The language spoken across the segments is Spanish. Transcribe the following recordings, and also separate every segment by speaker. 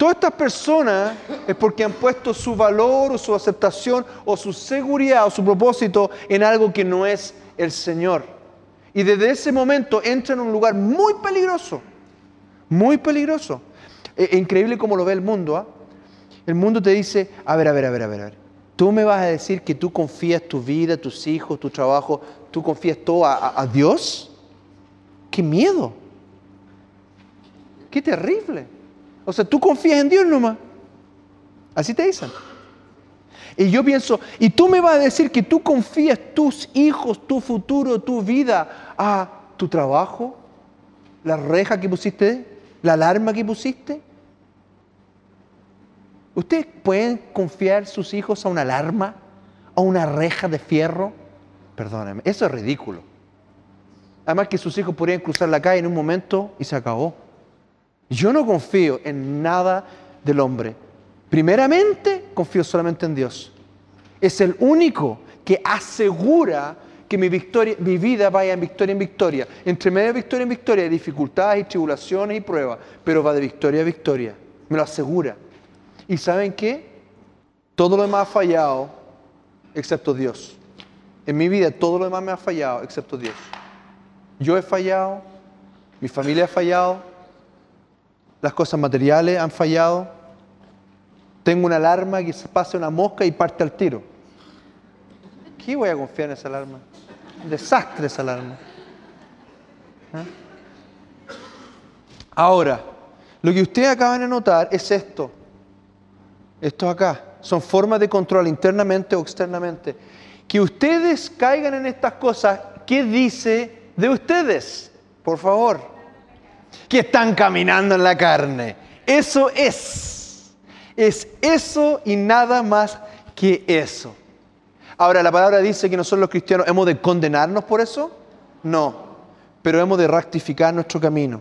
Speaker 1: Todas estas personas es porque han puesto su valor o su aceptación o su seguridad o su propósito en algo que no es el Señor. Y desde ese momento entran en un lugar muy peligroso, muy peligroso. Es increíble cómo lo ve el mundo. ¿ah? El mundo te dice, a ver, a ver, a ver, a ver, a ver. Tú me vas a decir que tú confías tu vida, tus hijos, tu trabajo, tú confías todo a, a Dios. ¡Qué miedo! ¡Qué terrible! O sea, tú confías en Dios nomás. Así te dicen. Y yo pienso, y tú me vas a decir que tú confías tus hijos, tu futuro, tu vida a tu trabajo, la reja que pusiste, la alarma que pusiste. ¿Ustedes pueden confiar sus hijos a una alarma, a una reja de fierro? Perdónenme, eso es ridículo. Además que sus hijos podrían cruzar la calle en un momento y se acabó. Yo no confío en nada del hombre. Primeramente, confío solamente en Dios. Es el único que asegura que mi, victoria, mi vida vaya en victoria en victoria. Entre medio de victoria en victoria hay dificultades y tribulaciones y pruebas, pero va de victoria a victoria. Me lo asegura. ¿Y saben qué? Todo lo demás ha fallado excepto Dios. En mi vida todo lo demás me ha fallado excepto Dios. Yo he fallado, mi familia ha fallado, las cosas materiales han fallado. Tengo una alarma que se pase una mosca y parte al tiro. ¿Qué voy a confiar en esa alarma? Un desastre esa alarma. ¿Ah? Ahora, lo que ustedes acaban de notar es esto. Esto acá. Son formas de control internamente o externamente. Que ustedes caigan en estas cosas, ¿qué dice de ustedes? Por favor que están caminando en la carne. Eso es. Es eso y nada más que eso. Ahora, la palabra dice que nosotros los cristianos hemos de condenarnos por eso. No, pero hemos de rectificar nuestro camino.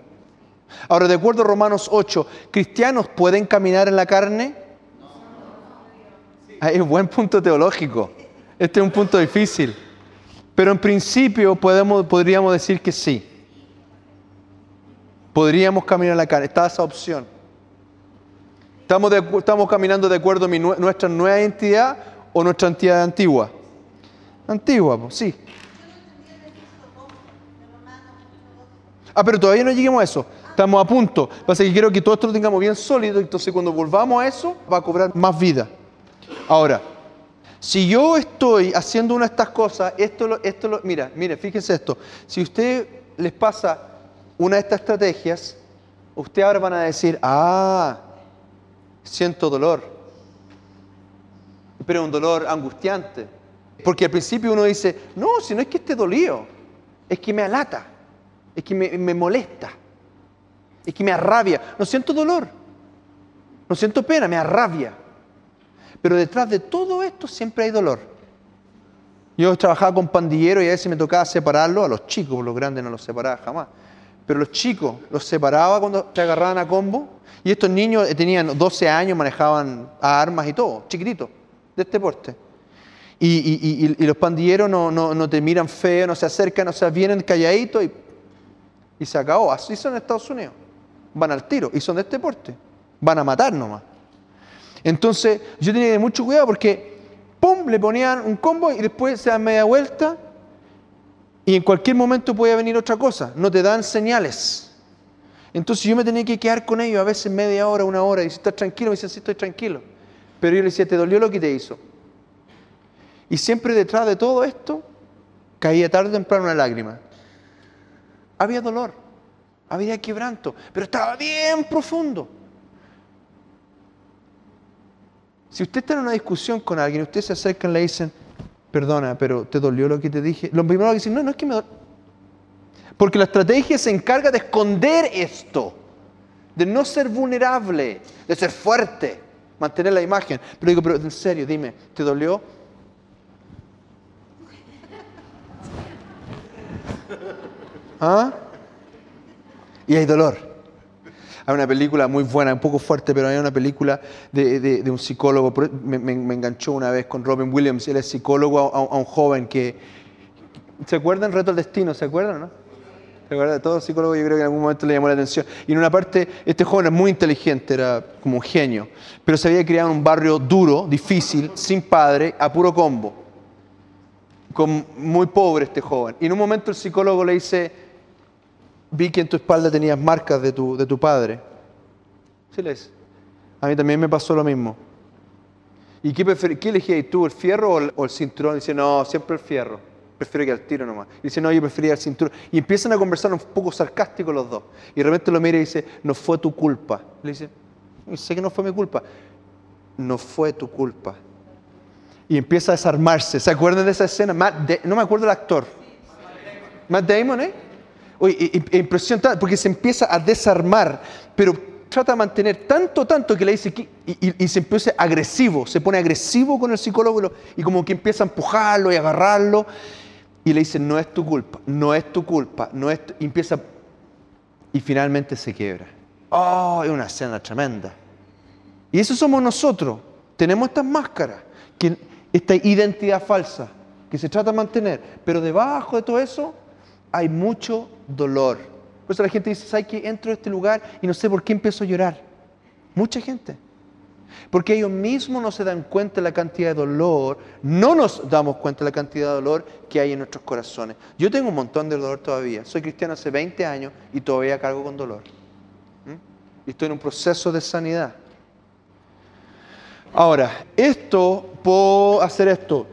Speaker 1: Ahora, de acuerdo a Romanos 8, ¿cristianos pueden caminar en la carne? Hay un buen punto teológico. Este es un punto difícil. Pero en principio podemos, podríamos decir que sí. Podríamos caminar la carne. Está esa opción. ¿Estamos, ¿Estamos caminando de acuerdo a nuestra nueva identidad o nuestra identidad antigua? Antigua, sí. Ah, pero todavía no lleguemos a eso. Estamos a punto. Pasa que quiero que todo esto lo tengamos bien sólido. Entonces, cuando volvamos a eso, va a cobrar más vida. Ahora, si yo estoy haciendo una de estas cosas, esto, esto lo, mira, mire, fíjense esto. Si a usted les pasa una de estas estrategias, ustedes ahora van a decir, ah, siento dolor, pero un dolor angustiante. Porque al principio uno dice, no, si no es que esté dolido, es que me alata, es que me, me molesta, es que me arrabia. No siento dolor, no siento pena, me arrabia. Pero detrás de todo esto siempre hay dolor. Yo trabajaba con pandilleros y a veces me tocaba separarlos, a los chicos, los grandes no los separaba jamás pero los chicos los separaba cuando se agarraban a combo. Y estos niños tenían 12 años, manejaban armas y todo, chiquititos, de este porte. Y, los pandilleros no, te miran feo, no se acercan, o sea, vienen calladitos y, y se acabó. Así son en Estados Unidos. Van al tiro y son de este porte. Van a matar nomás. Entonces, yo tenía mucho cuidado porque, ¡pum!, le ponían un combo y después se dan media vuelta y en cualquier momento puede venir otra cosa, no te dan señales. Entonces yo me tenía que quedar con ellos a veces media hora, una hora, y si estás tranquilo, me dicen, sí, estoy tranquilo. Pero yo le decía, ¿te dolió lo que te hizo? Y siempre detrás de todo esto caía tarde o temprano una lágrima. Había dolor, había quebranto, pero estaba bien profundo. Si usted está en una discusión con alguien, usted se acerca y le dicen, perdona, pero ¿te dolió lo que te dije? Lo primero que dicen, no, no es que me dolió. Porque la estrategia se encarga de esconder esto, de no ser vulnerable, de ser fuerte, mantener la imagen. Pero digo, pero en serio, dime, ¿te dolió? ¿Ah? Y hay dolor. Hay una película muy buena, un poco fuerte, pero hay una película de, un psicólogo, me, enganchó una vez con Robin Williams, él es psicólogo a, un joven que... ¿Se acuerdan Reto al Destino? ¿Se acuerdan, no? ¿Te acuerdas? Todo psicólogo yo creo que en algún momento le llamó la atención. Y en una parte, este joven era muy inteligente, era como un genio, pero se había criado en un barrio duro, difícil, sin padre, a puro combo. Con, muy pobre este joven. Y en un momento el psicólogo le dice, vi que en tu espalda tenías marcas de tu, de tu padre. Sí le dice. A mí también me pasó lo mismo. ¿Y qué, qué elegías tú, el fierro o el, o el cinturón? dice, no, siempre el fierro prefiero que al tiro nomás. dice, no, yo prefería el cinturón. Y empiezan a conversar un poco sarcásticos los dos. Y de repente lo mira y dice, no fue tu culpa. Le dice, sé que no fue mi culpa. No fue tu culpa. Y empieza a desarmarse. ¿Se acuerdan de esa escena? no me acuerdo del actor. Matt Damon, ¿eh? Oye, impresionante, porque se empieza a desarmar, pero trata de mantener tanto, tanto que le dice, y, se empieza agresivo, se pone agresivo con el psicólogo y como que empieza a empujarlo y agarrarlo y le dice, no es tu culpa, no es tu culpa, no es y empieza y finalmente se quiebra. Oh, es una escena tremenda. Y eso somos nosotros. Tenemos estas máscaras, esta identidad falsa que se trata de mantener, pero debajo de todo eso hay mucho dolor. Por eso la gente dice, ¿sabes que entro a este lugar y no sé por qué empiezo a llorar? Mucha gente. Porque ellos mismos no se dan cuenta de la cantidad de dolor, no nos damos cuenta de la cantidad de dolor que hay en nuestros corazones. Yo tengo un montón de dolor todavía. Soy cristiano hace 20 años y todavía cargo con dolor. Y estoy en un proceso de sanidad. Ahora, esto, puedo hacer esto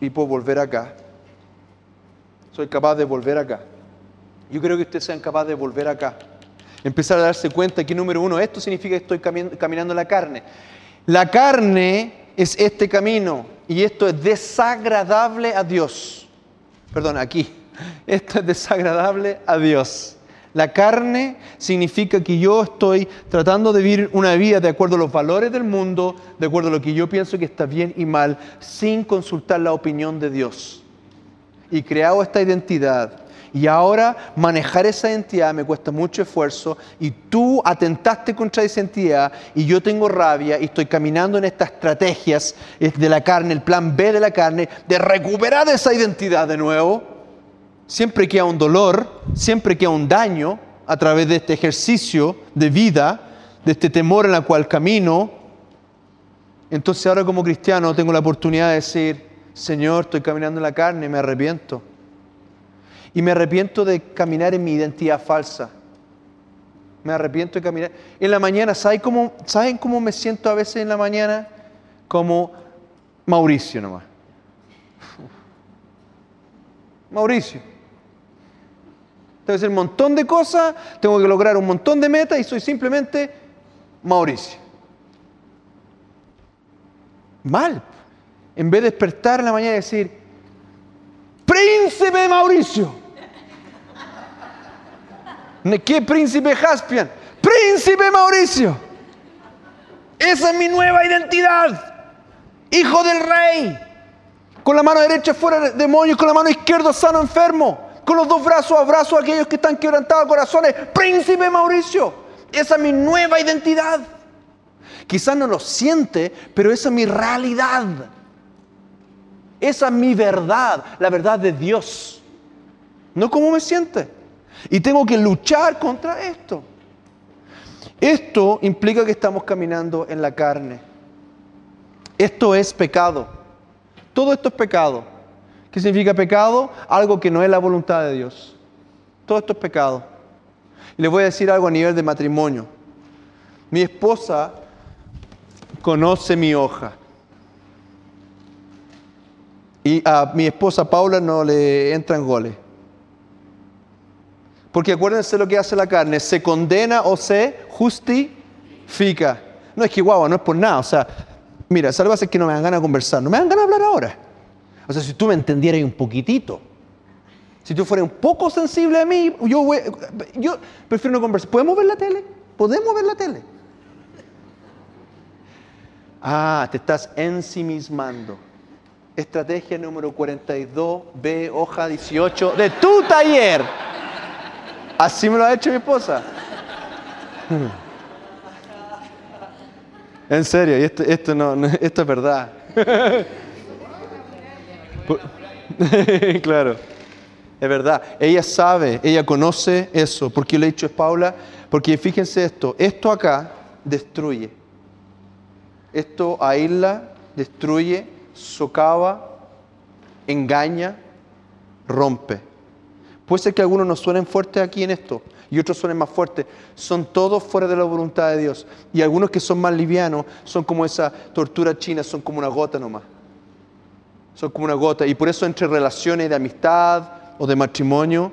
Speaker 1: y puedo volver acá. Soy capaz de volver acá. Yo creo que ustedes sean capaces de volver acá empezar a darse cuenta que número uno, esto significa que estoy caminando en la carne. La carne es este camino y esto es desagradable a Dios. Perdón, aquí. Esto es desagradable a Dios. La carne significa que yo estoy tratando de vivir una vida de acuerdo a los valores del mundo, de acuerdo a lo que yo pienso que está bien y mal, sin consultar la opinión de Dios. Y creado esta identidad y ahora manejar esa identidad me cuesta mucho esfuerzo y tú atentaste contra esa identidad y yo tengo rabia y estoy caminando en estas estrategias de la carne, el plan B de la carne, de recuperar esa identidad de nuevo. Siempre queda un dolor, siempre queda un daño a través de este ejercicio de vida, de este temor en el cual camino. Entonces ahora como cristiano tengo la oportunidad de decir, Señor, estoy caminando en la carne y me arrepiento y me arrepiento de caminar en mi identidad falsa. Me arrepiento de caminar. En la mañana, ¿saben cómo, ¿saben cómo me siento a veces en la mañana? Como Mauricio nomás. Mauricio. Tengo que hacer un montón de cosas, tengo que lograr un montón de metas y soy simplemente Mauricio. Mal. En vez de despertar en la mañana y decir, Príncipe Mauricio. ¿Qué príncipe Jaspian? Príncipe Mauricio. Esa es mi nueva identidad. Hijo del rey. Con la mano derecha fuera de demonios, con la mano izquierda sano enfermo. Con los dos brazos abrazo a aquellos que están quebrantados corazones. Príncipe Mauricio. Esa es mi nueva identidad. Quizás no lo siente, pero esa es mi realidad. Esa es mi verdad, la verdad de Dios. No como me siente. Y tengo que luchar contra esto. Esto implica que estamos caminando en la carne. Esto es pecado. Todo esto es pecado. ¿Qué significa pecado? Algo que no es la voluntad de Dios. Todo esto es pecado. Y les voy a decir algo a nivel de matrimonio. Mi esposa conoce mi hoja. Y a mi esposa Paula no le entran goles. Porque acuérdense lo que hace la carne, se condena o se justifica. No es que guau, no es por nada. O sea, mira, ¿sabes lo que no me dan ganas de conversar? No me dan ganas de hablar ahora. O sea, si tú me entendieras un poquitito, si tú fueras un poco sensible a mí, yo, yo prefiero no conversar. ¿Podemos ver la tele? ¿Podemos ver la tele? Ah, te estás ensimismando. Estrategia número 42, hoja 18 de tu taller. Así me lo ha hecho mi esposa. En serio, esto, esto, no, esto es verdad. claro. Es verdad, ella sabe, ella conoce eso. ¿Por qué le he dicho es Paula? Porque fíjense esto, esto acá destruye. Esto aísla, destruye, socava, engaña, rompe. Puede ser que algunos nos suenen fuertes aquí en esto y otros suenen más fuertes. Son todos fuera de la voluntad de Dios. Y algunos que son más livianos son como esa tortura china, son como una gota nomás. Son como una gota. Y por eso entre relaciones de amistad, o de matrimonio,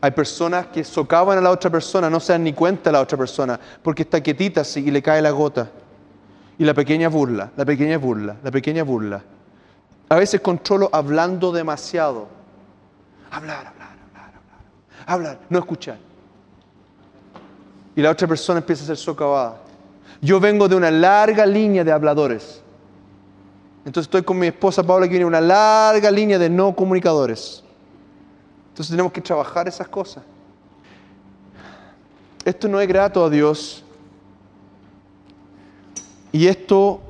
Speaker 1: hay personas que socavan a la otra persona, no se dan ni cuenta a la otra persona, porque está quietita así y le cae la gota. Y la pequeña burla, la pequeña burla, la pequeña burla. A veces controlo hablando demasiado. Hablar, hablar, hablar, hablar. Hablar, no escuchar. Y la otra persona empieza a ser socavada. Yo vengo de una larga línea de habladores. Entonces estoy con mi esposa Paula que viene una larga línea de no comunicadores. Entonces tenemos que trabajar esas cosas. Esto no es grato a Dios. Y esto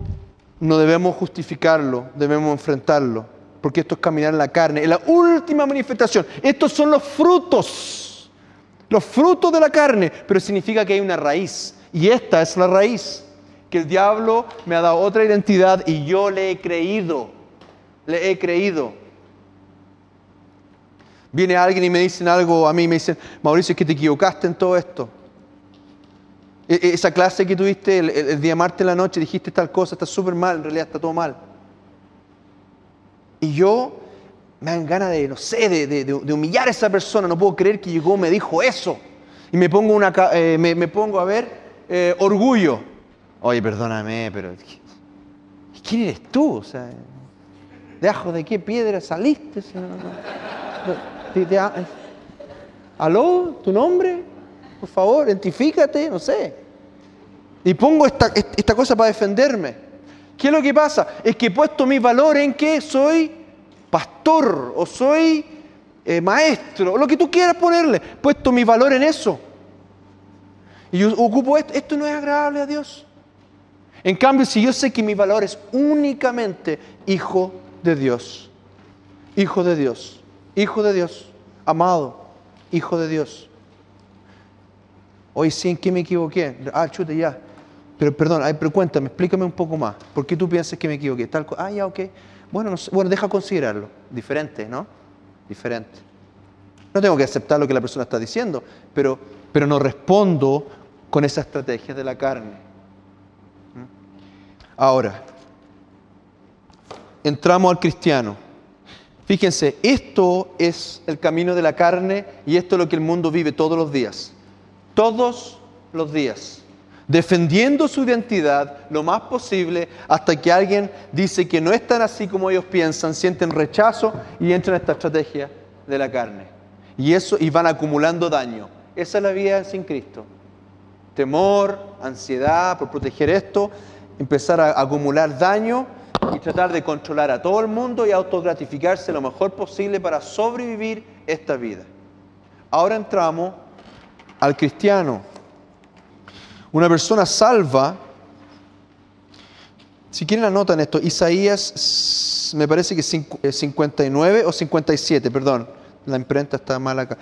Speaker 1: no debemos justificarlo, debemos enfrentarlo, porque esto es caminar en la carne. Es la última manifestación. Estos son los frutos, los frutos de la carne, pero significa que hay una raíz. Y esta es la raíz, que el diablo me ha dado otra identidad y yo le he creído, le he creído. Viene alguien y me dicen algo a mí, me dicen, Mauricio, es que te equivocaste en todo esto. E, e, esa clase que tuviste el, día martes en la noche, dijiste tal cosa, está súper mal, en realidad está todo mal. Y yo me dan ganas de, no sé, de, humillar a esa persona, no puedo creer que llegó, me dijo eso. Y me pongo, una, eh, me, pongo a ver eh, orgullo. Oye, perdóname, pero ¿quién eres tú? O sea, ¿de ajo de qué piedra saliste? ¿Aló? ¿Tu nombre? Por favor, identifícate, no sé. Y pongo esta, esta cosa para defenderme. ¿Qué es lo que pasa? Es que he puesto mi valor en que soy pastor o soy eh, maestro, o lo que tú quieras ponerle. He puesto mi valor en eso. Y yo ocupo esto. Esto no es agradable a Dios. En cambio, si yo sé que mi valor es únicamente hijo de Dios, hijo de Dios, hijo de Dios, amado, hijo de Dios. Hoy sí, ¿en qué me equivoqué? Ah, chute, ya. Pero perdón, pero cuéntame, explícame un poco más. ¿Por qué tú piensas que me equivoqué? Tal, ah, ya, ok. Bueno, bueno, deja considerarlo. Diferente, ¿no? Diferente. No tengo que aceptar lo que la persona está diciendo, pero, pero no respondo con esa estrategia de la carne. ¿Mm? Ahora, entramos al cristiano. Fíjense, esto es el camino de la carne y esto es lo que el mundo vive todos los días. Todos los días. Defendiendo su identidad lo más posible hasta que alguien dice que no es tan así como ellos piensan, sienten rechazo y entran en esta estrategia de la carne. Y eso y van acumulando daño. Esa es la vida sin Cristo. Temor, ansiedad por proteger esto, empezar a acumular daño y tratar de controlar a todo el mundo y autogratificarse lo mejor posible para sobrevivir esta vida. Ahora entramos al cristiano. Una persona salva, si quieren anotan esto, Isaías me parece que 59 eh, o 57, perdón, la imprenta está mal acá.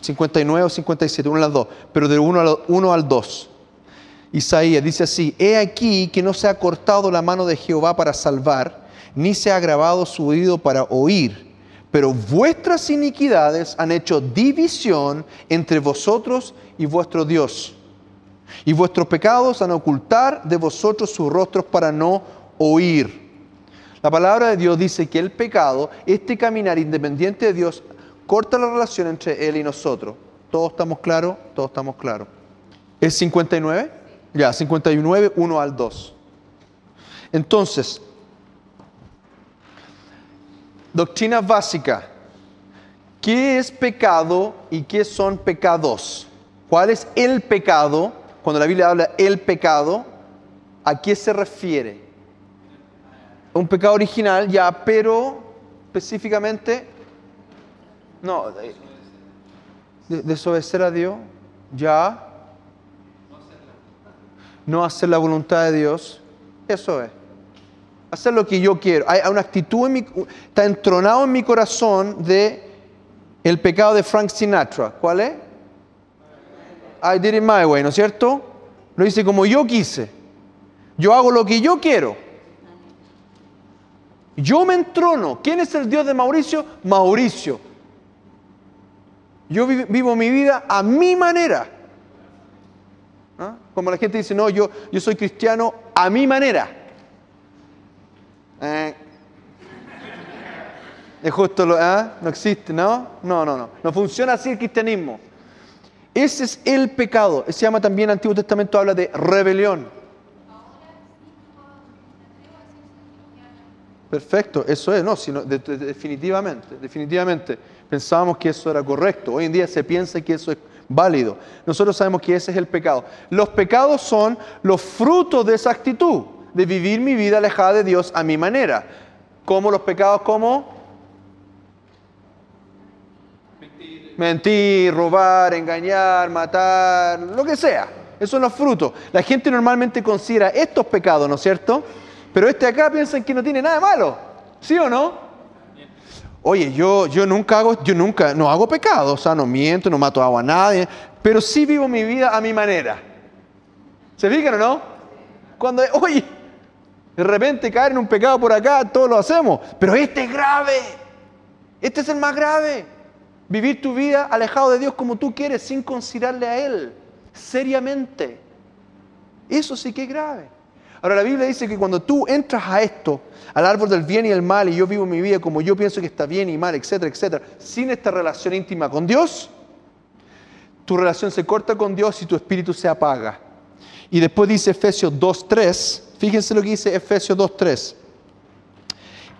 Speaker 1: 59 o 57, una de las dos, pero de 1 al 2. Isaías dice así, he aquí que no se ha cortado la mano de Jehová para salvar, ni se ha grabado su oído para oír, pero vuestras iniquidades han hecho división entre vosotros y vuestro Dios. Y vuestros pecados han ocultar de vosotros sus rostros para no oír. La palabra de Dios dice que el pecado, este caminar independiente de Dios, corta la relación entre Él y nosotros. ¿Todos estamos claros? Todos estamos claros. ¿Es 59? Ya, 59, 1 al 2. Entonces, doctrina básica. ¿Qué es pecado y qué son pecados? ¿Cuál es el pecado? Cuando la Biblia habla el pecado, ¿a qué se refiere? Un pecado original, ya, pero específicamente, no, desobedecer a Dios, ya, no hacer la voluntad de Dios, eso es. Hacer lo que yo quiero. Hay una actitud, en mi, está entronado en mi corazón de el pecado de Frank Sinatra. ¿Cuál es? I did it my way, ¿no es cierto? Lo hice como yo quise. Yo hago lo que yo quiero. Yo me entrono. ¿Quién es el Dios de Mauricio? Mauricio. Yo vivo mi vida a mi manera. ¿Ah? Como la gente dice, no, yo, yo soy cristiano a mi manera. Eh. Es justo lo, ¿ah? No existe, ¿no? No, no, no. No funciona así el cristianismo. Ese es el pecado. Se llama también, Antiguo Testamento habla de rebelión. Perfecto, eso es, no, sino, definitivamente, definitivamente. Pensábamos que eso era correcto. Hoy en día se piensa que eso es válido. Nosotros sabemos que ese es el pecado. Los pecados son los frutos de esa actitud, de vivir mi vida alejada de Dios a mi manera. Como los pecados como mentir, robar, engañar, matar, lo que sea. Esos son los frutos. La gente normalmente considera estos pecados, ¿no es cierto? Pero este acá piensan que no tiene nada malo. ¿Sí o no? Oye, yo, yo nunca hago, yo nunca, no hago pecado, o sea, no miento, no mato a nadie, pero sí vivo mi vida a mi manera. ¿Se fijan o no? Cuando, oye, de repente caer en un pecado por acá, todos lo hacemos, pero este es grave, este es el más grave. Vivir tu vida alejado de Dios como tú quieres, sin considerarle a Él, seriamente. Eso sí que es grave. Ahora la Biblia dice que cuando tú entras a esto, al árbol del bien y el mal, y yo vivo mi vida como yo pienso que está bien y mal, etcétera, etcétera, sin esta relación íntima con Dios, tu relación se corta con Dios y tu espíritu se apaga. Y después dice Efesios 2.3, fíjense lo que dice Efesios 2.3,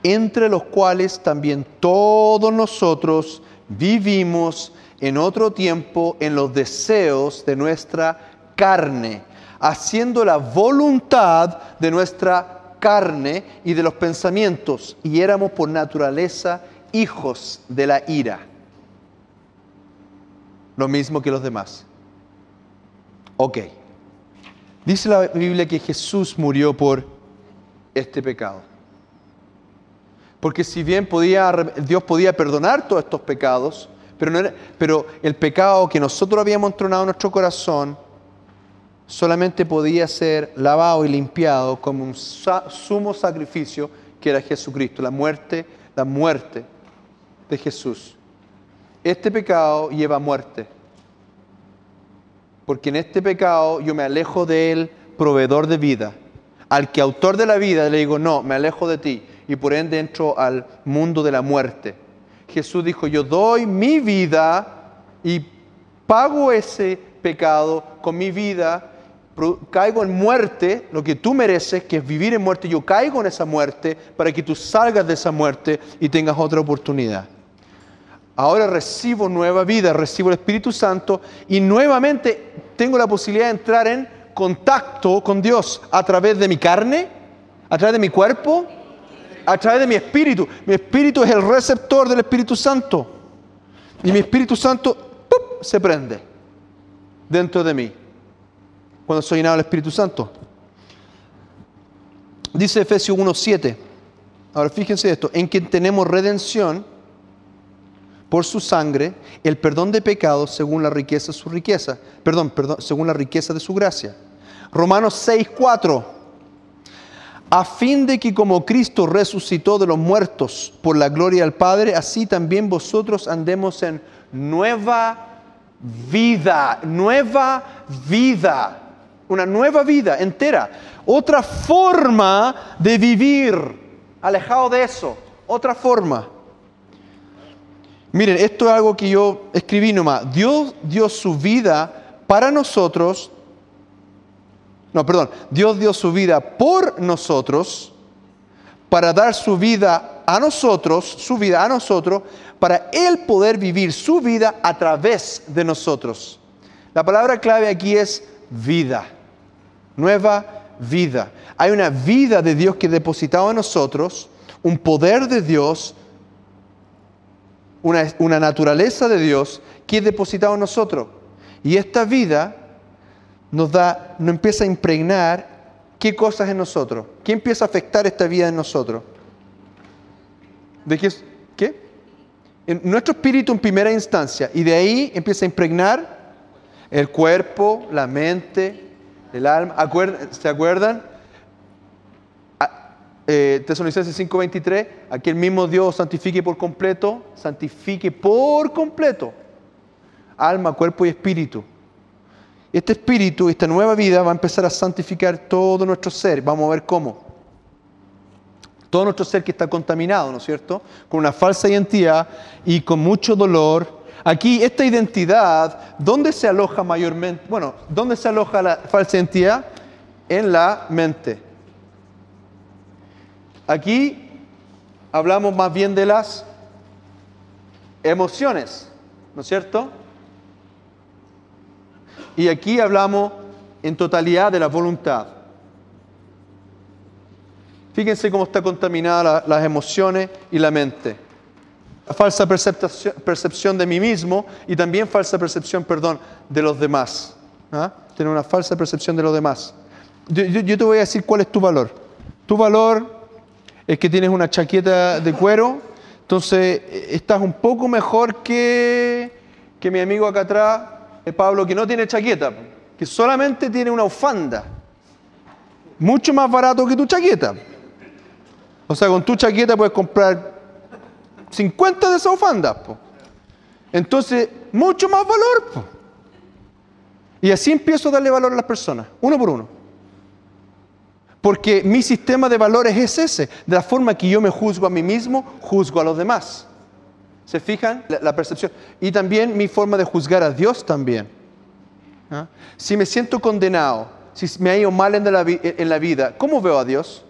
Speaker 1: entre los cuales también todos nosotros vivimos en otro tiempo en los deseos de nuestra carne, haciendo la voluntad de nuestra carne y de los pensamientos, y éramos por naturaleza hijos de la ira. Lo mismo que los demás. Ok. Dice la Biblia que Jesús murió por este pecado. Porque si bien podía, Dios podía perdonar todos estos pecados, pero, pero el pecado que nosotros habíamos entronado en nuestro corazón solamente podía ser lavado y limpiado como un sumo sacrificio que era Jesucristo, la muerte, la muerte de Jesús. Este pecado lleva muerte. Porque en este pecado yo me alejo del proveedor de vida. Al que autor de la vida le digo, no, me alejo de ti y por ende entro al mundo de la muerte. Jesús dijo, yo doy mi vida y pago ese pecado con mi vida, caigo en muerte, lo que tú mereces, que es vivir en muerte, yo caigo en esa muerte para que tú salgas de esa muerte y tengas otra oportunidad. Ahora recibo nueva vida, recibo el Espíritu Santo y nuevamente tengo la posibilidad de entrar en contacto con Dios a través de mi carne, a través de mi cuerpo a través de mi espíritu. Mi espíritu es el receptor del Espíritu Santo. Y mi Espíritu Santo se prende dentro de mí cuando soy llenado del Espíritu Santo. Dice Efesios 1.7. Ahora fíjense esto. En quien tenemos redención por su sangre, el perdón de pecados según la riqueza de su riqueza. Perdón, perdón, según la riqueza de su gracia. Romanos 6.4 a fin de que como Cristo resucitó de los muertos por la gloria del Padre, así también vosotros andemos en nueva vida, nueva vida, una nueva vida entera, otra forma de vivir, alejado de eso, otra forma. Miren, esto es algo que yo escribí nomás. Dios dio su vida para nosotros no, perdón, Dios dio su vida por nosotros para dar su vida a nosotros, su vida a nosotros, para Él poder vivir su vida a través de nosotros. La palabra clave aquí es vida, nueva vida. Hay una vida de Dios que depositado en nosotros, un poder de Dios, una, una naturaleza de Dios que es depositado en nosotros. Y esta vida nos da, nos empieza a impregnar qué cosas en nosotros, qué empieza a afectar esta vida en nosotros. ¿De qué? ¿Qué? en nuestro espíritu en primera instancia y de ahí empieza a impregnar el cuerpo, la mente, el alma. ¿Se acuerdan? Eh, Tesalonicenses 5:23, aquí el mismo Dios santifique por completo, santifique por completo alma, cuerpo y espíritu. Este espíritu, esta nueva vida va a empezar a santificar todo nuestro ser. Vamos a ver cómo. Todo nuestro ser que está contaminado, ¿no es cierto? Con una falsa identidad y con mucho dolor. Aquí, esta identidad, ¿dónde se aloja mayormente? Bueno, ¿dónde se aloja la falsa identidad? En la mente. Aquí hablamos más bien de las emociones, ¿no es cierto? Y aquí hablamos en totalidad de la voluntad. Fíjense cómo está contaminada las emociones y la mente. falsa percepción, de mí mismo y también falsa percepción, perdón, de los demás. ¿ah? Tener una falsa percepción de los demás. yo te voy a decir cuál es tu valor. Tu valor es que tienes una chaqueta de cuero, entonces eh, estás un poco mejor que, que mi amigo acá atrás, eh, Pablo, que no tiene chaqueta, que solamente tiene una bufanda. Mucho más barato que tu chaqueta. O sea, con tu chaqueta puedes comprar 50 de esas bufandas. Entonces, mucho más valor. Y así empiezo a darle valor a las personas, uno por uno. Porque mi sistema de valores es ese. De la forma que yo me juzgo a mí mismo, juzgo a los demás. ¿Se fijan? La, percepción. Y también mi forma de juzgar a Dios también. ¿Ah? Si me siento condenado, si me ha ido mal en la, vida, ¿cómo veo a Dios?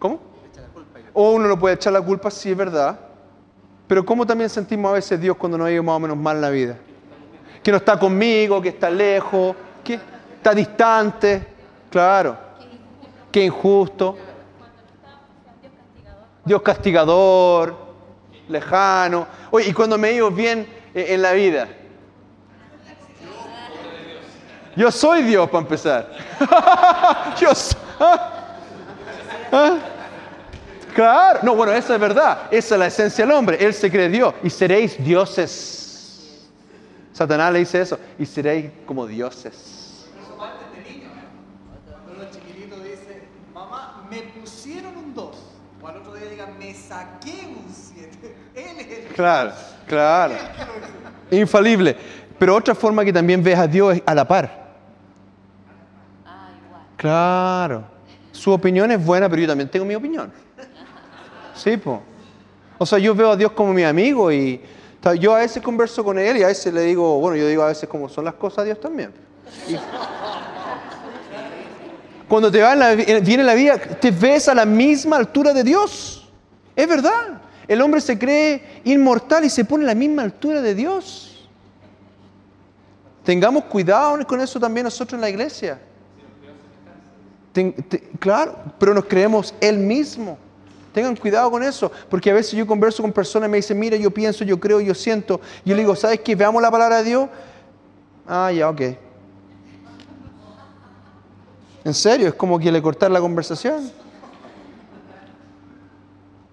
Speaker 1: ¿Cómo? O uno no puede echar la culpa, sí es verdad. Pero ¿cómo también sentimos a veces Dios cuando nos ha ido más o menos mal en la vida? Que no está conmigo, que está lejos, que está distante. Claro qué injusto. Dios castigador, lejano. Oye, y cuando me iba bien en la vida. Yo soy Dios para empezar. Yo ¿ah? ¿Ah? Claro. No, bueno, esa es verdad. Esa es la esencia del hombre. Él se cree Dios. Y seréis dioses. Satanás le dice eso. Y seréis como dioses. Saqué un 7. Él es el Claro, claro. Infalible. Pero otra forma que también ves a Dios es a la par. Ah, igual. Claro. Su opinión es buena, pero yo también tengo mi opinión. Sí, pues. O sea, yo veo a Dios como mi amigo y yo a veces converso con él y a veces le digo, bueno, yo digo a veces cómo son las cosas a Dios también. Cuando te va la, viene la vida, te ves a la misma altura de Dios. Es verdad. El hombre se cree inmortal y se pone a la misma altura de Dios. Tengamos cuidado con eso también nosotros en la iglesia. claro, pero nos creemos Él mismo. Tengan cuidado con eso, porque a veces yo converso con personas y me dicen, mira, yo pienso, yo creo, yo siento. Yo le digo, ¿sabes qué? Veamos la palabra de Dios. Ah, ya, ok. En serio, es como que le cortar la conversación.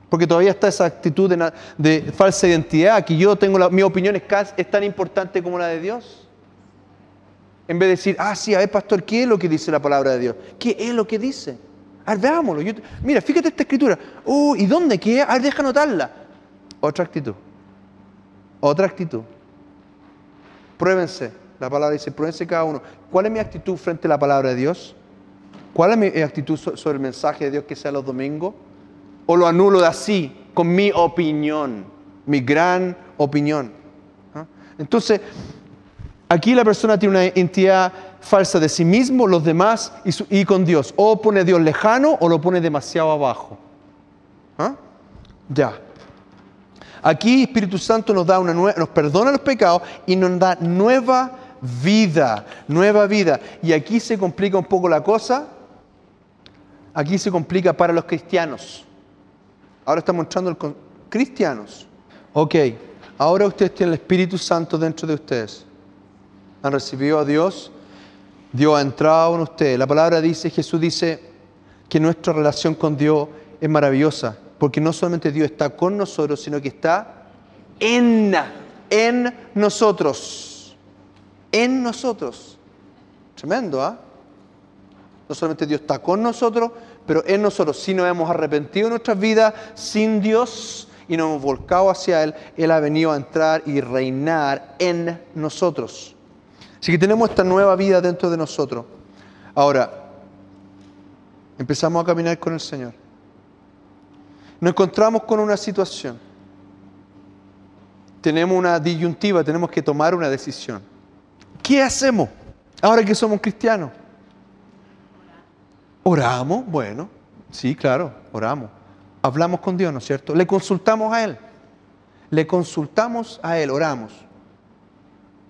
Speaker 1: Porque todavía está esa actitud de, falsa identidad, que yo tengo mi opinión es, es, tan importante como la de Dios. En vez de decir, ah, sí, a ver, pastor, ¿qué es lo que dice la palabra de Dios? ¿Qué es lo que dice? A ver, veámoslo. mira, fíjate esta escritura. Uh, ¿y dónde? ¿Qué? A ver, deja anotarla. Otra actitud. Otra actitud. Pruébense. La palabra dice, pruébense cada uno. ¿Cuál es mi actitud frente a la palabra de Dios? ¿Cuál es mi actitud sobre el mensaje de Dios que sea los domingos? o lo anulo de así, con mi opinión, mi gran opinión. ¿Ah? Entonces, aquí la persona tiene una entidad falsa de sí mismo, los demás y, con Dios. O pone a Dios lejano o lo pone demasiado abajo. ¿Ah? Ya. Aquí Espíritu Santo nos da una nos perdona los pecados y nos da nueva vida, nueva vida. Y aquí se complica un poco la cosa. Aquí se complica para los cristianos. Ahora está mostrando el cristianos. Ok, ahora ustedes tienen el Espíritu Santo dentro de ustedes. Han recibido a Dios. Dios ha entrado en ustedes. La palabra dice, Jesús dice que nuestra relación con Dios es maravillosa. Porque no solamente Dios está con nosotros, sino que está en, en nosotros. En nosotros. Tremendo, ¿ah? No solamente Dios está con nosotros, pero en nosotros, si nos hemos arrepentido de nuestras vidas sin Dios y nos hemos volcado hacia Él, Él ha venido a entrar y reinar en nosotros. Así que tenemos esta nueva vida dentro de nosotros. Ahora, empezamos a caminar con el Señor. Nos encontramos con una situación. Tenemos una disyuntiva, tenemos que tomar una decisión. ¿Qué hacemos ahora que somos cristianos? Oramos, bueno, sí, claro, oramos. Hablamos con Dios, ¿no es cierto? Le consultamos a Él. Le consultamos a Él, oramos.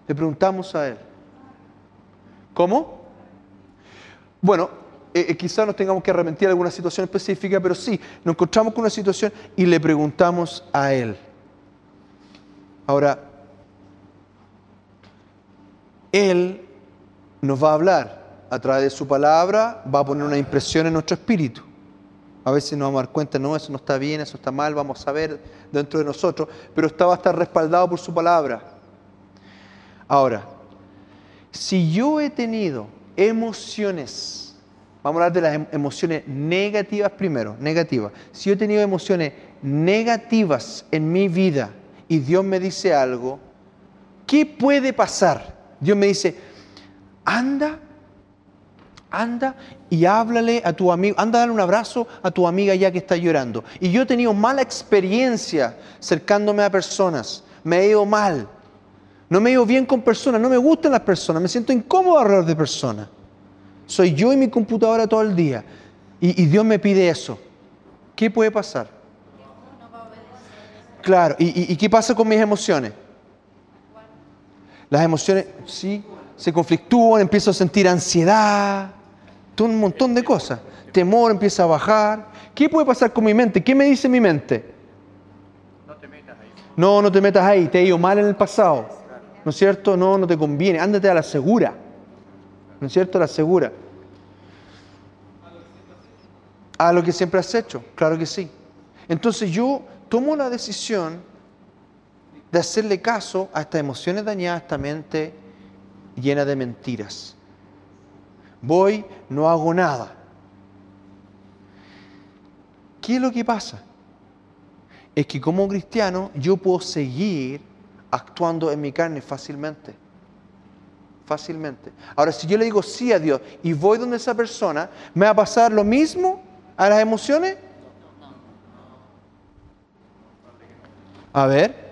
Speaker 1: Le preguntamos a Él. ¿Cómo? Bueno, eh, eh, quizás nos tengamos que arrepentir de alguna situación específica, pero sí, nos encontramos con una situación y le preguntamos a Él. Ahora, Él nos va a hablar a través de su palabra, va a poner una impresión en nuestro espíritu. A veces nos vamos a dar cuenta, no, eso no está bien, eso está mal, vamos a ver dentro de nosotros, pero está va a estar respaldado por su palabra. Ahora, si yo he tenido emociones, vamos a hablar de las em-, emociones negativas primero, negativas. Si yo he tenido emociones negativas en mi vida y Dios me dice algo, ¿qué puede pasar? Dios me dice, anda, anda y háblale a tu amigo, anda a darle un abrazo a tu amiga ya que está llorando. Y yo he tenido mala experiencia acercándome a personas, me he ido mal no me llevo bien con personas, no me gustan las personas, me siento incómodo alrededor de personas. Soy yo y mi computadora todo el día. Y, Dios me pide eso. ¿Qué puede pasar? Claro, ¿Y, ¿y, qué pasa con mis emociones? Las emociones, sí, se conflictúan, empiezo a sentir ansiedad, un montón de cosas. Temor empieza a bajar. ¿Qué puede pasar con mi mente? ¿Qué me dice mi mente? No te metas ahí. No, no te metas ahí, te he ido mal en el pasado. ¿no es cierto? No, no te conviene, ándate a la segura, ¿no es cierto? A la segura. A lo que siempre has hecho, claro que sí. Entonces yo tomo la decisión de hacerle caso a estas emociones dañadas, a esta mente llena de mentiras. Voy, no hago nada. ¿Qué es lo que pasa? Es que como cristiano yo puedo seguir actuando en mi carne fácilmente. Fácilmente. Ahora, si yo le digo sí a Dios y voy donde esa persona, ¿me va a pasar lo mismo a las emociones? A ver.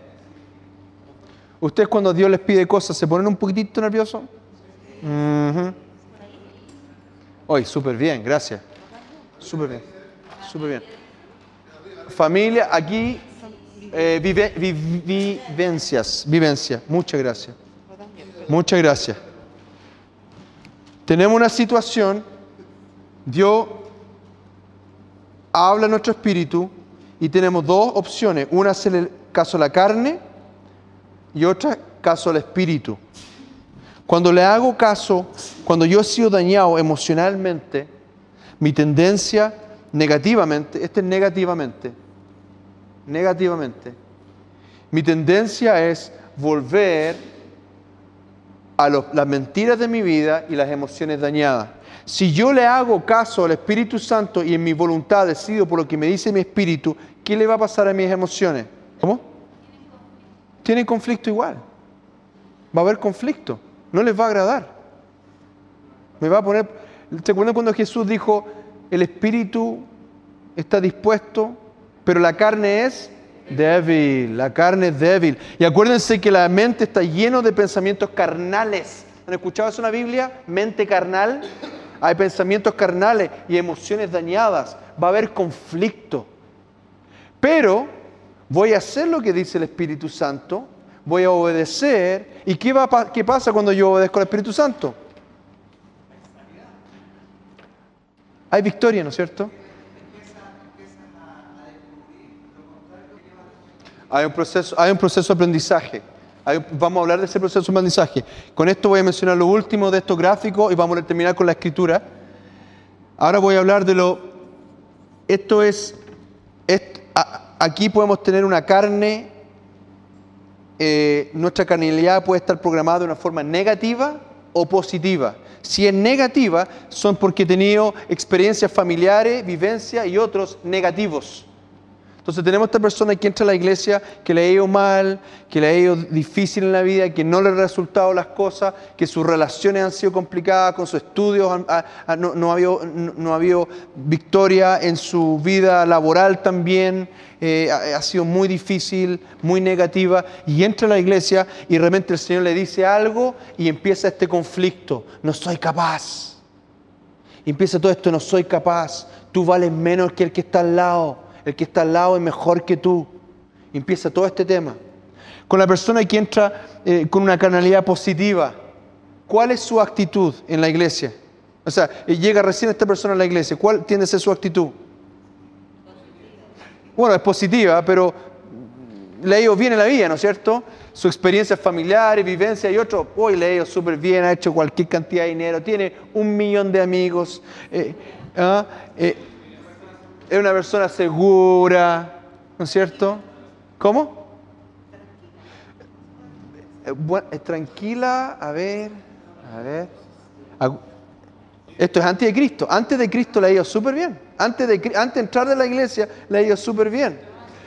Speaker 1: ¿Ustedes cuando Dios les pide cosas se ponen un poquitito nerviosos? Hoy, súper bien, gracias. Súper bien, súper bien. Familia, aquí eh, vivencias, vivencia. Muchas gracias. Muchas gracias. Tenemos una situación, Dios habla a nuestro espíritu y tenemos dos opciones. Una es el caso a la carne y otra caso al espíritu. Cuando le hago caso, cuando yo he sido dañado emocionalmente, mi tendencia negativamente, este es negativamente, negativamente, mi tendencia es volver a las mentiras de mi vida y las emociones dañadas. Si yo le hago caso al Espíritu Santo y en mi voluntad decido por lo que me dice mi espíritu, ¿qué le va a pasar a mis emociones? ¿Cómo? Tienen conflicto igual. Va a haber conflicto. No les va a agradar. Me va a poner... ¿Se acuerdan cuando Jesús dijo, el espíritu está dispuesto, pero la carne es débil, la carne es débil. Y acuérdense que la mente está lleno de pensamientos carnales. ¿Han escuchado eso en la Biblia? Mente carnal. Hay pensamientos carnales y emociones dañadas. Va a haber conflicto. Pero voy a hacer lo que dice el Espíritu Santo. Voy a obedecer. ¿Y qué, va, qué pasa cuando yo obedezco al Espíritu Santo? Hay victoria, ¿no es cierto? Hay un proceso, hay un proceso de aprendizaje. vamos a hablar de ese proceso de aprendizaje. Con esto voy a mencionar lo último de estos gráficos y vamos a terminar con la escritura. Ahora voy a hablar de lo... Esto es... aquí podemos tener una carne eh, nuestra carnalidad puede estar programada de una forma negativa o positiva. Si es negativa, son porque he tenido experiencias familiares, vivencias y otros negativos. Entonces tenemos esta persona que entra a la iglesia, que le ha ido mal, que le ha ido difícil en la vida, que no le han resultado las cosas, que sus relaciones han sido complicadas, con sus estudios no, ha habido, no, ha habido, victoria en su vida laboral también, eh, ha, sido muy difícil, muy negativa, y entra a la iglesia y realmente el Señor le dice algo y empieza este conflicto, no soy capaz. Empieza todo esto, no soy capaz, tú vales menos que el que está al lado el que está al lado es mejor que tú. Empieza todo este tema. Con la persona que entra eh, con una canalidad positiva, ¿cuál es su actitud en la iglesia? O sea, eh, llega recién esta persona a la iglesia, ¿cuál tiende a ser su actitud? Bueno, es positiva, pero le ha ido bien en la vida, ¿no es cierto? Su experiencia familiar, vivencia y otro, hoy le ha ido súper bien, ha hecho cualquier cantidad de dinero, tiene un millón de amigos. Eh, ¿ah? Es una persona segura, ¿no es cierto? ¿Cómo? Es tranquila, a ver, a ver. Esto es antes de Cristo. Antes de Cristo le ha ido súper bien. Antes de, antes entrar de la iglesia le ha ido súper bien.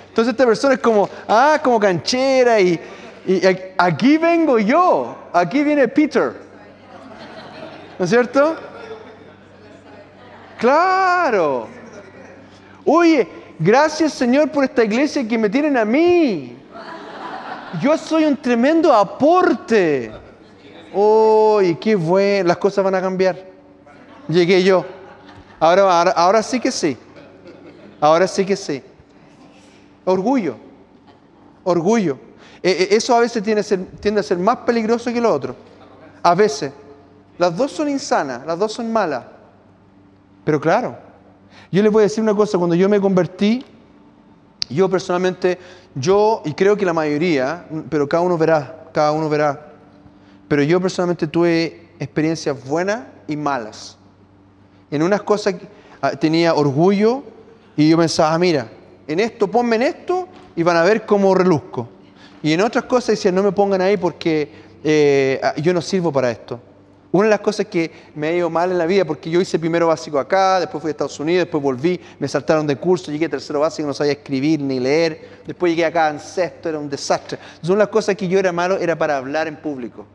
Speaker 1: Entonces esta persona es como, ah, como canchera y, y aquí vengo yo. Aquí viene Peter. ¿No es cierto? Claro. Oye, gracias Señor por esta iglesia que me tienen a mí. Yo soy un tremendo aporte. Oye, qué bueno, las cosas van a cambiar. Llegué yo. Ahora, ahora, sí que sí. Ahora sí que sí. Orgullo. Orgullo. E, e, eso a veces tiende a, ser, tiende a ser más peligroso que lo otro. A veces. Las dos son insanas, las dos son malas. Pero claro, yo les voy a decir una cosa, cuando yo me convertí, yo personalmente, yo, y creo que la mayoría, pero cada uno verá, cada uno verá, pero yo personalmente tuve experiencias buenas y malas. En unas cosas ah, tenía orgullo y yo pensaba, mira, en esto, ponme en esto y van a ver cómo reluzco. Y en otras cosas decía, no me pongan ahí porque eh, ah, yo no sirvo para esto. Una de las cosas que me ha ido mal en la vida, porque yo hice primero básico acá, después fui a Estados Unidos, después volví, me saltaron de curso, llegué a tercero básico, no sabía escribir ni leer, después llegué acá en sexto, era un desastre. Entonces, una de las cosas que yo era malo era para hablar en público.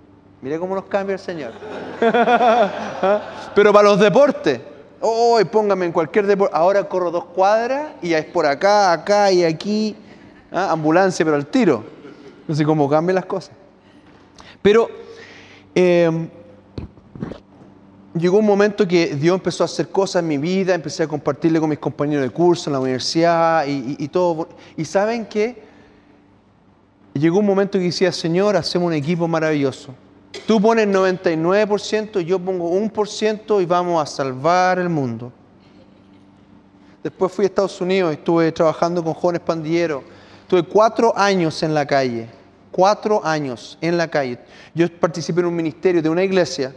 Speaker 1: Mire cómo nos cambia el Señor. Pero para los deportes, hoy póngame en cualquier deporte, ahora corro dos cuadras y es por acá, acá y aquí, ¿ah? ambulancia, pero al tiro. No sé cómo cambian las cosas. Pero... Eh, llegó un momento que Dios empezó a hacer cosas en mi vida, empecé a compartirle con mis compañeros de curso en la universidad y, todo. Y saben que llegó un momento que decía, Señor, hacemos un equipo maravilloso. Tú pones 99%, yo pongo 1% y vamos a salvar el mundo. Después fui a Estados Unidos, estuve trabajando con jóvenes pandilleros. Tuve cuatro años en la calle, cuatro años en la calle. Yo participé en un ministerio de una iglesia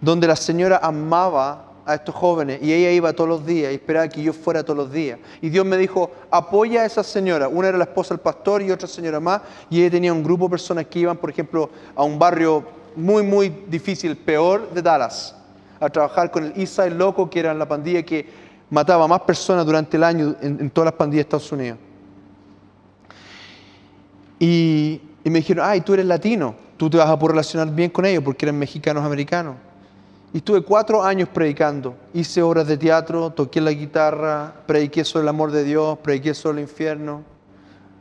Speaker 1: donde la señora amaba a estos jóvenes y ella iba todos los días y esperaba que yo fuera todos los días. Y Dios me dijo, apoya a esa señora. Una era la esposa del pastor y otra señora más. Y ella tenía un grupo de personas que iban, por ejemplo, a un barrio muy, muy difícil, peor de Dallas, a trabajar con el Eastside Loco, que era la pandilla que mataba a más personas durante el año en, todas las pandillas de Estados Unidos. Y, y me dijeron, ay, tú eres latino, tú te vas a poder relacionar bien con ellos porque eran mexicanos americanos. Y estuve cuatro años predicando. Hice obras de teatro, toqué la guitarra, prediqué sobre el amor de Dios, prediqué sobre el infierno.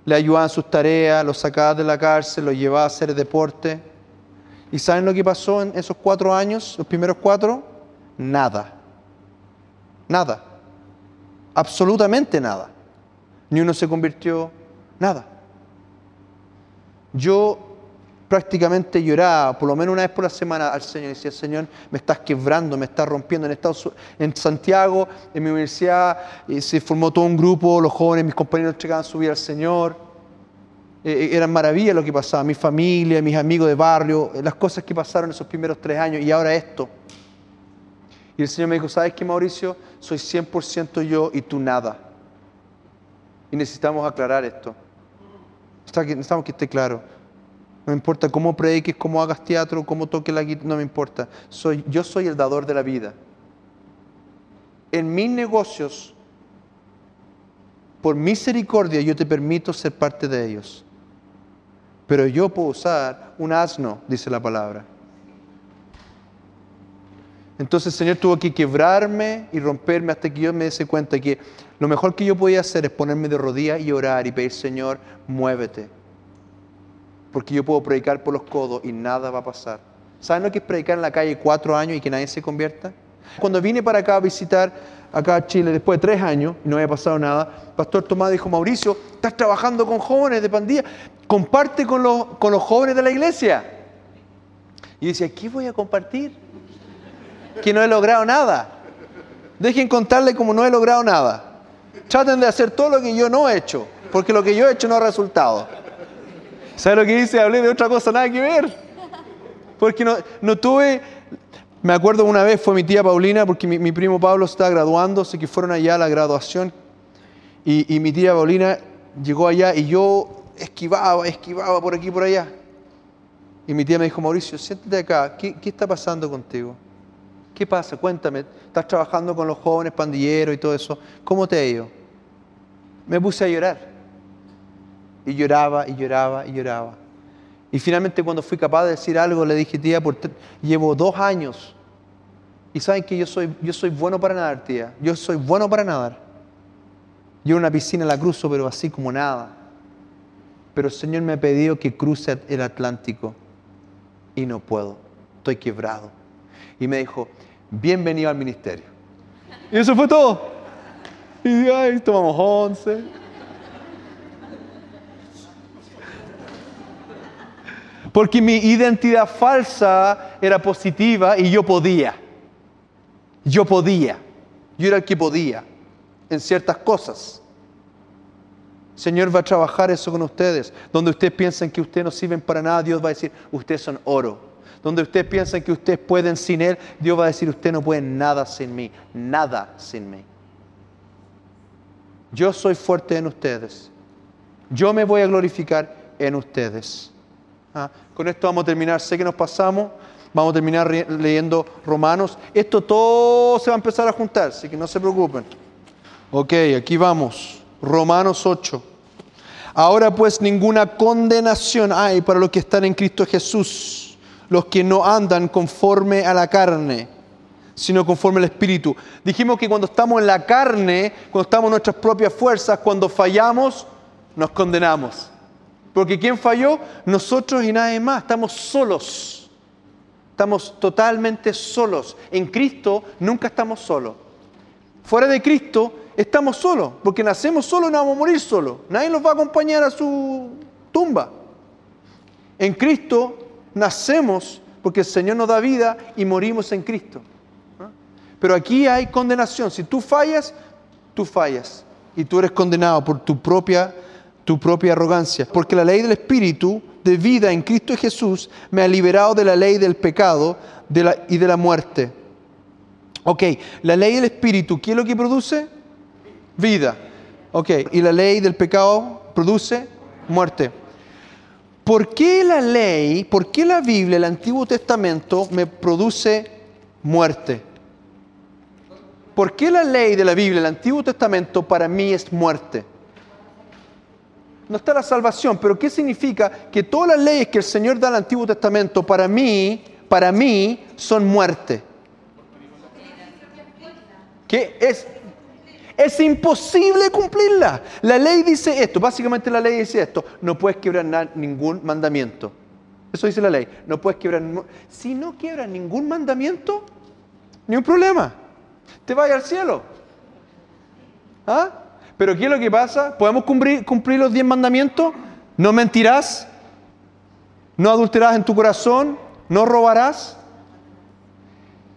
Speaker 1: Le ayudaba en sus tareas, lo sacaba de la cárcel, lo llevaba a hacer deporte. ¿Y saben lo que pasó en esos cuatro años, los primeros cuatro? Nada. Nada. Absolutamente nada. Ni uno se convirtió, nada. Yo prácticamente lloraba, por lo menos una vez por la semana al Señor. Y decía, Señor, me estás quebrando, me estás rompiendo. En, Estados, en Santiago, en mi universidad, eh, se formó todo un grupo, los jóvenes, mis compañeros llegaban a subir al Señor. Eh, eh, eran maravillas lo que pasaba, mi familia, mis amigos de barrio, las cosas que pasaron esos primeros tres años y ahora esto. Y el Señor me dijo, ¿sabes qué, Mauricio? Soy 100% yo y tú nada. Y necesitamos aclarar esto. Necesitamos que esté claro. No me importa cómo prediques, cómo hagas teatro, cómo toques la guitarra, no me importa. Soy, yo soy el dador de la vida. En mis negocios, por misericordia, yo te permito ser parte de ellos. Pero yo puedo usar un asno, dice la palabra. Entonces el Señor tuvo que quebrarme y romperme hasta que yo me dese cuenta que lo mejor que yo podía hacer es ponerme de rodillas y orar y pedir, Señor, muévete. Porque yo puedo predicar por los codos y nada va a pasar. ¿Saben lo que es predicar en la calle cuatro años y que nadie se convierta? Cuando vine para acá a visitar acá a Chile después de tres años y no había pasado nada, Pastor Tomás dijo, Mauricio, estás trabajando con jóvenes de pandilla, comparte con los, con los jóvenes de la iglesia. Y dice, ¿qué voy a compartir? Que no he logrado nada. Dejen contarle como no he logrado nada. Traten de hacer todo lo que yo no he hecho, porque lo que yo he hecho no ha resultado. ¿Sabe lo que dice? Hablé de otra cosa, nada que ver. Porque no, no tuve, me acuerdo una vez fue mi tía Paulina, porque mi, primo Pablo está graduando, así que fueron allá a la graduación, y, mi tía Paulina llegó allá y yo esquivaba, esquivaba por aquí, por allá. Y mi tía me dijo, Mauricio, siéntate acá, ¿qué, qué está pasando contigo? ¿Qué pasa? Cuéntame, estás trabajando con los jóvenes pandilleros y todo eso. ¿Cómo te ha ido? Me puse a llorar. Y lloraba y lloraba y lloraba. Y finalmente cuando fui capaz de decir algo, le dije, tía, por llevo dos años. Y saben que yo soy, yo soy bueno para nadar, tía. Yo soy bueno para nadar. Yo en una piscina la cruzo, pero así como nada. Pero el Señor me ha pedido que cruce el Atlántico. Y no puedo. Estoy quebrado. Y me dijo, bienvenido al ministerio. Y eso fue todo. Y ahí tomamos once. Porque mi identidad falsa era positiva y yo podía. Yo podía. Yo era el que podía en ciertas cosas. Señor va a trabajar eso con ustedes. Donde ustedes piensan que ustedes no sirven para nada, Dios va a decir, ustedes son oro donde ustedes piensan que ustedes pueden sin Él, Dios va a decir, usted no puede nada sin mí, nada sin mí. Yo soy fuerte en ustedes. Yo me voy a glorificar en ustedes. Ah, con esto vamos a terminar. Sé que nos pasamos. Vamos a terminar leyendo Romanos. Esto todo se va a empezar a juntar, así que no se preocupen. Ok, aquí vamos. Romanos 8. Ahora pues ninguna condenación hay para los que están en Cristo Jesús los que no andan conforme a la carne, sino conforme al Espíritu. Dijimos que cuando estamos en la carne, cuando estamos en nuestras propias fuerzas, cuando fallamos, nos condenamos. Porque ¿quién falló? Nosotros y nadie más. Estamos solos. Estamos totalmente solos. En Cristo nunca estamos solos. Fuera de Cristo estamos solos, porque nacemos solos y no vamos a morir solos. Nadie nos va a acompañar a su tumba. En Cristo nacemos porque el Señor nos da vida y morimos en Cristo. Pero aquí hay condenación. Si tú fallas, tú fallas. Y tú eres condenado por tu propia, tu propia arrogancia. Porque la ley del Espíritu de vida en Cristo Jesús me ha liberado de la ley del pecado y de la muerte. Ok, la ley del Espíritu, ¿qué es lo que produce? Vida. Ok, y la ley del pecado produce muerte. ¿Por qué la ley, por qué la Biblia, el Antiguo Testamento, me produce muerte? ¿Por qué la ley de la Biblia, el Antiguo Testamento, para mí es muerte? No está la salvación, pero ¿qué significa que todas las leyes que el Señor da al Antiguo Testamento para mí, para mí, son muerte? ¿Qué es? Es imposible cumplirla. La ley dice esto, básicamente la ley dice esto, no puedes quebrar ningún mandamiento. Eso dice la ley, no puedes quebrar Si no quiebras ningún mandamiento, ni un problema. Te vayas al cielo. ¿Ah? Pero ¿qué es lo que pasa? ¿Podemos cumplir, cumplir los diez mandamientos? No mentirás, no adulterarás en tu corazón, no robarás.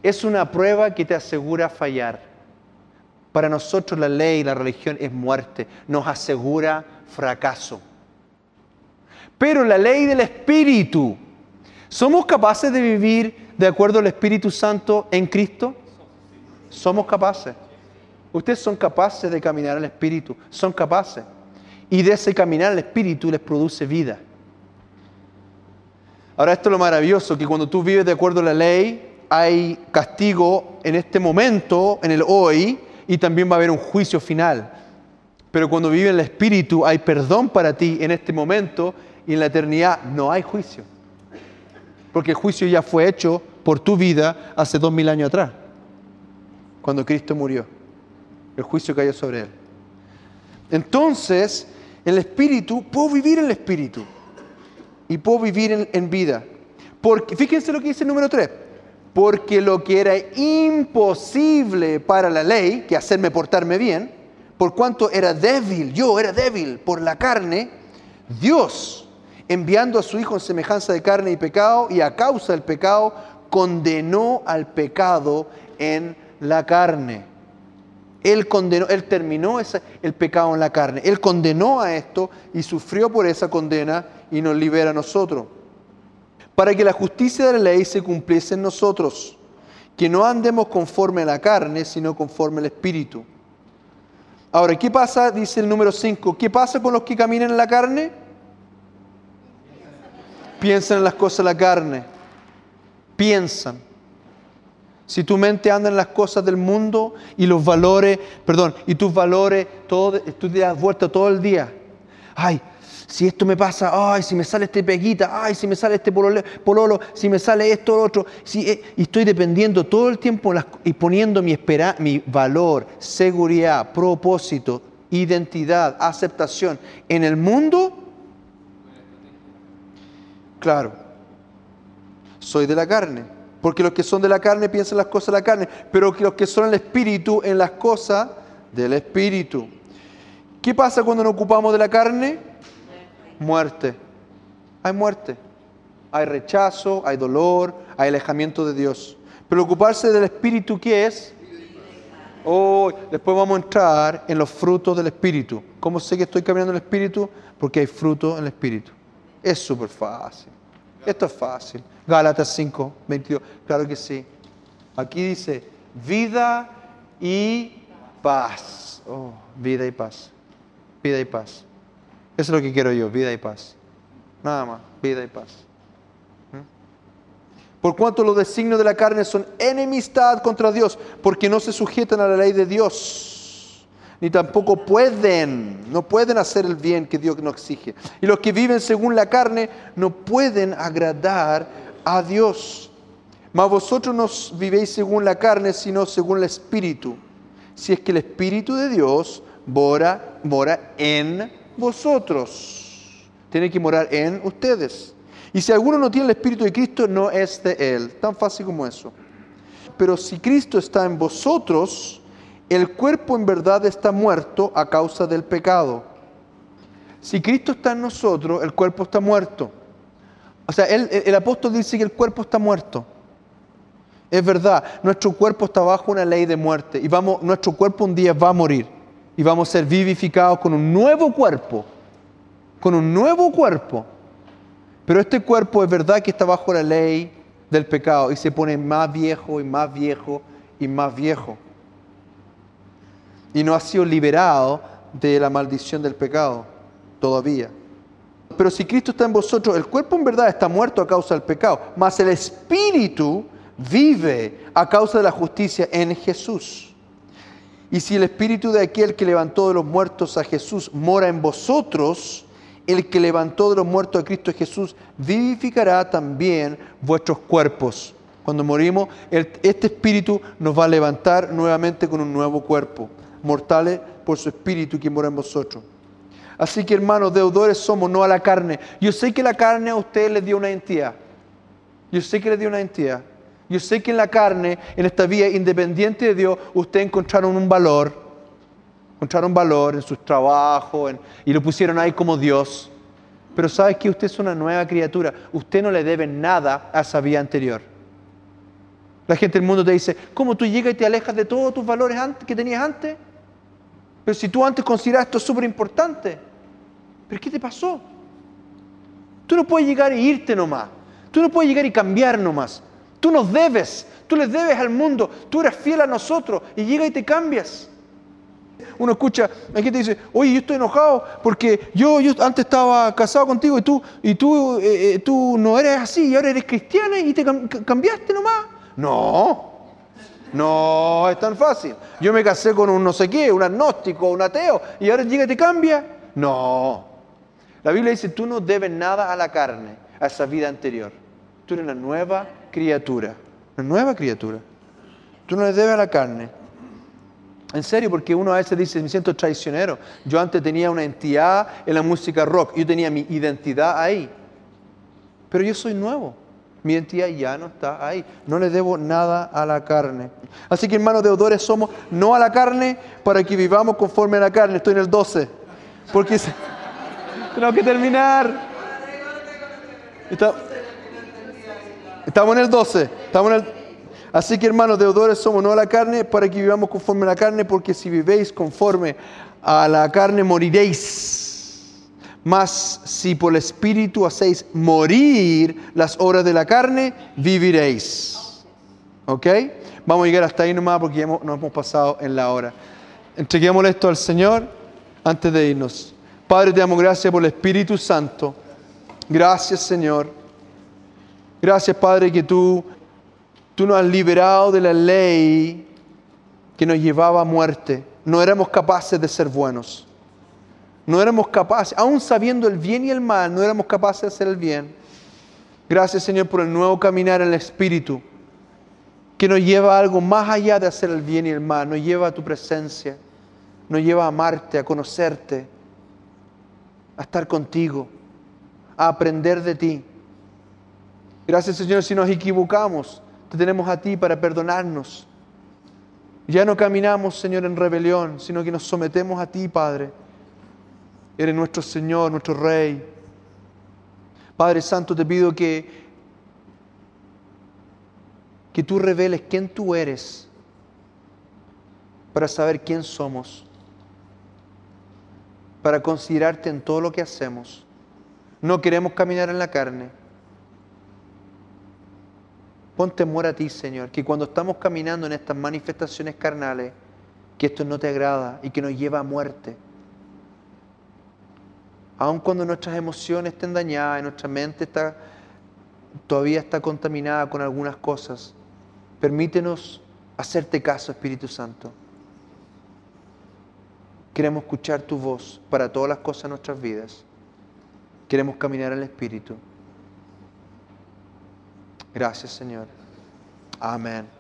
Speaker 1: Es una prueba que te asegura fallar. Para nosotros la ley, la religión es muerte, nos asegura fracaso. Pero la ley del Espíritu, ¿somos capaces de vivir de acuerdo al Espíritu Santo en Cristo? Somos capaces. Ustedes son capaces de caminar al Espíritu, son capaces. Y de ese caminar el Espíritu les produce vida. Ahora esto es lo maravilloso, que cuando tú vives de acuerdo a la ley, hay castigo en este momento, en el hoy, y también va a haber un juicio final. Pero cuando vive en el Espíritu hay perdón para ti en este momento y en la eternidad no hay juicio. Porque el juicio ya fue hecho por tu vida hace dos mil años atrás, cuando Cristo murió. El juicio cayó sobre él. Entonces, el Espíritu, puedo vivir en el Espíritu y puedo vivir en, vida. Porque, fíjense lo que dice el número 3. Porque lo que era imposible para la ley, que hacerme portarme bien, por cuanto era débil, yo era débil por la carne, Dios, enviando a su Hijo en semejanza de carne y pecado, y a causa del pecado, condenó al pecado en la carne. Él condenó, él terminó el pecado en la carne. Él condenó a esto y sufrió por esa condena y nos libera a nosotros. Para que la justicia de la ley se cumpliese en nosotros, que no andemos conforme a la carne, sino conforme al Espíritu. Ahora, ¿qué pasa? Dice el número 5. ¿Qué pasa con los que caminan en la carne? Piensan en las cosas de la carne. Piensan. Si tu mente anda en las cosas del mundo y los valores, perdón, y tus valores, todo, tú te das vuelta todo el día. Ay, si esto me pasa, ay, si me sale este peguita, ay, si me sale este pololo, si me sale esto, lo otro, si, eh, y estoy dependiendo todo el tiempo y poniendo mi, espera, mi valor, seguridad, propósito, identidad, aceptación en el mundo, claro, soy de la carne. Porque los que son de la carne piensan las cosas de la carne, pero los que son el espíritu en las cosas del espíritu. ¿Qué pasa cuando nos ocupamos de la carne? muerte. Hay muerte. Hay rechazo, hay dolor, hay alejamiento de Dios. Pero ocuparse del Espíritu, ¿qué es? Oh, después vamos a entrar en los frutos del Espíritu. ¿Cómo sé que estoy caminando en el Espíritu? Porque hay fruto en el Espíritu. Es súper fácil. Esto es fácil. Gálatas 5, 22. Claro que sí. Aquí dice, vida y paz. Oh, vida y paz. Vida y paz. Eso es lo que quiero yo, vida y paz. Nada más, vida y paz. ¿Mm? Por cuanto los designios de la carne son enemistad contra Dios, porque no se sujetan a la ley de Dios, ni tampoco pueden, no pueden hacer el bien que Dios nos exige. Y los que viven según la carne no pueden agradar a Dios. Mas vosotros no vivéis según la carne, sino según el Espíritu. Si es que el Espíritu de Dios mora, mora en vosotros. Tiene que morar en ustedes. Y si alguno no tiene el Espíritu de Cristo, no es de Él. Tan fácil como eso. Pero si Cristo está en vosotros, el cuerpo en verdad está muerto a causa del pecado. Si Cristo está en nosotros, el cuerpo está muerto. O sea, el, apóstol dice que el cuerpo está muerto. Es verdad, nuestro cuerpo está bajo una ley de muerte y vamos, nuestro cuerpo un día va a morir y vamos a ser vivificados con un nuevo cuerpo, con un nuevo cuerpo. Pero este cuerpo es verdad que está bajo la ley del pecado y se pone más viejo y más viejo y más viejo. Y no ha sido liberado de la maldición del pecado todavía. Pero si Cristo está en vosotros, el cuerpo en verdad está muerto a causa del pecado, mas el espíritu vive a causa de la justicia en Jesús. Y si el espíritu de aquel que levantó de los muertos a Jesús mora en vosotros, el que levantó de los muertos a Cristo Jesús vivificará también vuestros cuerpos. Cuando morimos, este espíritu nos va a levantar nuevamente con un nuevo cuerpo, mortales por su espíritu que mora en vosotros. Así que hermanos, deudores somos, no a la carne. Yo sé que la carne a usted le dio una entidad. Yo sé que le dio una entidad. Yo sé que en la carne, en esta vida independiente de Dios, usted encontraron un valor, encontraron valor en sus trabajos y lo pusieron ahí como Dios. Pero sabes que usted es una nueva criatura. Usted no le debe nada a esa vida anterior. La gente del mundo te dice, ¿cómo tú llegas y te alejas de todos tus valores que tenías antes? Pero si tú antes consideras esto súper importante, ¿pero qué te pasó? Tú no puedes llegar e irte nomás. Tú no puedes llegar y cambiar nomás. Tú nos debes, tú les debes al mundo, tú eres fiel a nosotros y llega y te cambias. Uno escucha, hay gente dice, oye, yo estoy enojado porque yo, yo antes estaba casado contigo y tú, y tú, eh, eh, tú no eres así y ahora eres cristiana y te cambiaste nomás. No, no es tan fácil. Yo me casé con un no sé qué, un agnóstico, un ateo y ahora llega y te cambia. No. La Biblia dice, tú no debes nada a la carne, a esa vida anterior. Tú eres una nueva criatura, una nueva criatura. Tú no le debes a la carne. En serio, porque uno a veces dice, me siento traicionero. Yo antes tenía una identidad en la música rock, yo tenía mi identidad ahí. Pero yo soy nuevo. Mi identidad ya no está ahí. No le debo nada a la carne. Así que hermanos deudores somos no a la carne para que vivamos conforme a la carne. Estoy en el 12. Porque tengo que terminar. estamos en el 12. Estamos en el Así que hermanos, deudores somos no a la carne para que vivamos conforme a la carne, porque si vivéis conforme a la carne moriréis. Mas si por el Espíritu hacéis morir las obras de la carne, viviréis. ¿Ok? Vamos a llegar hasta ahí nomás porque ya nos hemos pasado en la hora. Entreguemos esto al Señor antes de irnos. Padre, te damos gracias por el Espíritu Santo. Gracias, Señor. Gracias, Padre, que tú Tú nos has liberado de la ley que nos llevaba a muerte. No éramos capaces de ser buenos. No éramos capaces, aún sabiendo el bien y el mal, no éramos capaces de hacer el bien. Gracias Señor por el nuevo caminar en el Espíritu, que nos lleva a algo más allá de hacer el bien y el mal, nos lleva a tu presencia, nos lleva a amarte, a conocerte, a estar contigo, a aprender de ti. Gracias Señor si nos equivocamos te tenemos a ti para perdonarnos. Ya no caminamos, Señor, en rebelión, sino que nos sometemos a ti, Padre. Eres nuestro Señor, nuestro Rey. Padre Santo, te pido que, que tú reveles quién tú eres para saber quién somos, para considerarte en todo lo que hacemos. No queremos caminar en la carne, Pon temor a ti, Señor, que cuando estamos caminando en estas manifestaciones carnales, que esto no te agrada y que nos lleva a muerte. Aun cuando nuestras emociones estén dañadas nuestra mente está, todavía está contaminada con algunas cosas, permítenos hacerte caso, Espíritu Santo. Queremos escuchar tu voz para todas las cosas de nuestras vidas. Queremos caminar en el Espíritu. Gracias, Señor. Amén.